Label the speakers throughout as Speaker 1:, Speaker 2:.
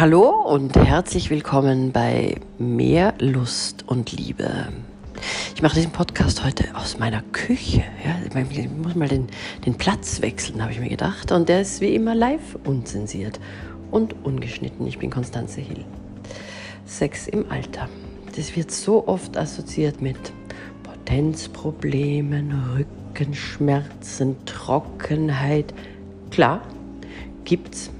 Speaker 1: Hallo und herzlich willkommen bei Mehr Lust und Liebe. Ich mache diesen Podcast heute aus meiner Küche. Ja, ich muss mal den, den Platz wechseln, habe ich mir gedacht. Und der ist wie immer live unzensiert und ungeschnitten. Ich bin Konstanze Hill. Sex im Alter. Das wird so oft assoziiert mit Potenzproblemen, Rückenschmerzen, Trockenheit. Klar, gibt's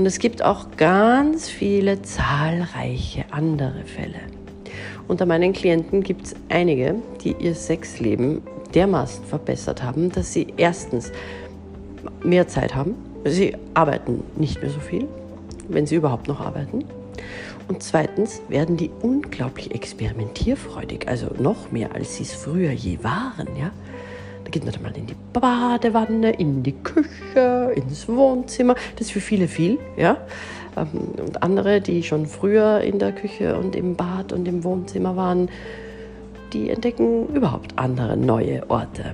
Speaker 1: und es gibt auch ganz viele zahlreiche andere Fälle. Unter meinen Klienten gibt es einige, die ihr Sexleben dermaßen verbessert haben, dass sie erstens mehr Zeit haben. Sie arbeiten nicht mehr so viel, wenn sie überhaupt noch arbeiten. Und zweitens werden die unglaublich experimentierfreudig, also noch mehr, als sie es früher je waren. Ja? Geht man mal in die Badewanne, in die Küche, ins Wohnzimmer. Das ist für viele viel, ja. Ähm, und andere, die schon früher in der Küche und im Bad und im Wohnzimmer waren, die entdecken überhaupt andere neue Orte.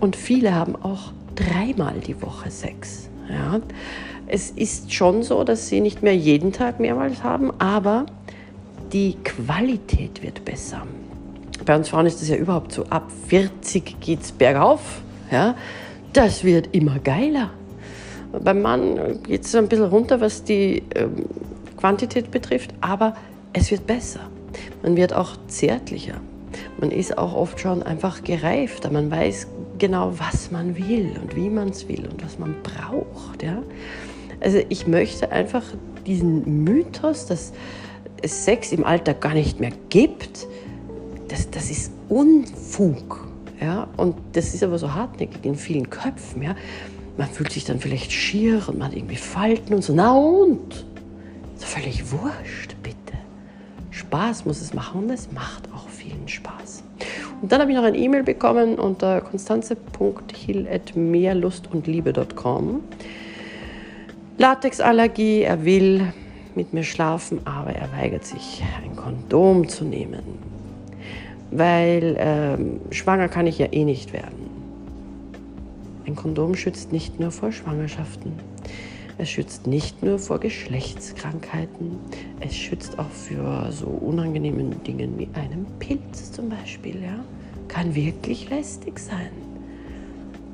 Speaker 1: Und viele haben auch dreimal die Woche Sex. Ja. Es ist schon so, dass sie nicht mehr jeden Tag mehrmals haben, aber die Qualität wird besser bei uns Frauen ist das ja überhaupt so, ab 40 geht es bergauf. Ja? Das wird immer geiler. Beim Mann geht es ein bisschen runter, was die ähm, Quantität betrifft, aber es wird besser. Man wird auch zärtlicher. Man ist auch oft schon einfach gereifter. Man weiß genau, was man will und wie man es will und was man braucht. Ja? Also ich möchte einfach diesen Mythos, dass es Sex im Alter gar nicht mehr gibt, das, das ist Unfug. Ja? Und das ist aber so hartnäckig in vielen Köpfen. Ja? Man fühlt sich dann vielleicht schier und man hat irgendwie Falten und so. Na und? So völlig wurscht, bitte. Spaß muss es machen und es macht auch vielen Spaß. Und dann habe ich noch ein E-Mail bekommen unter konstanze.hill.mehrlustundliebe.com. Latexallergie, er will mit mir schlafen, aber er weigert sich, ein Kondom zu nehmen weil ähm, schwanger kann ich ja eh nicht werden. Ein Kondom schützt nicht nur vor Schwangerschaften, es schützt nicht nur vor Geschlechtskrankheiten, es schützt auch für so unangenehmen Dingen wie einem Pilz zum Beispiel. Ja? Kann wirklich lästig sein.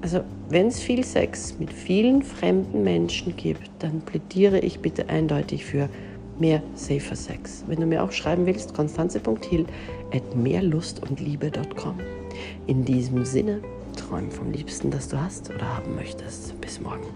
Speaker 1: Also wenn es viel Sex mit vielen fremden Menschen gibt, dann plädiere ich bitte eindeutig für mehr Safer Sex. Wenn du mir auch schreiben willst, konstanze.hill at mehrlustundliebe.com. In diesem Sinne, träum vom Liebsten, das du hast oder haben möchtest. Bis morgen.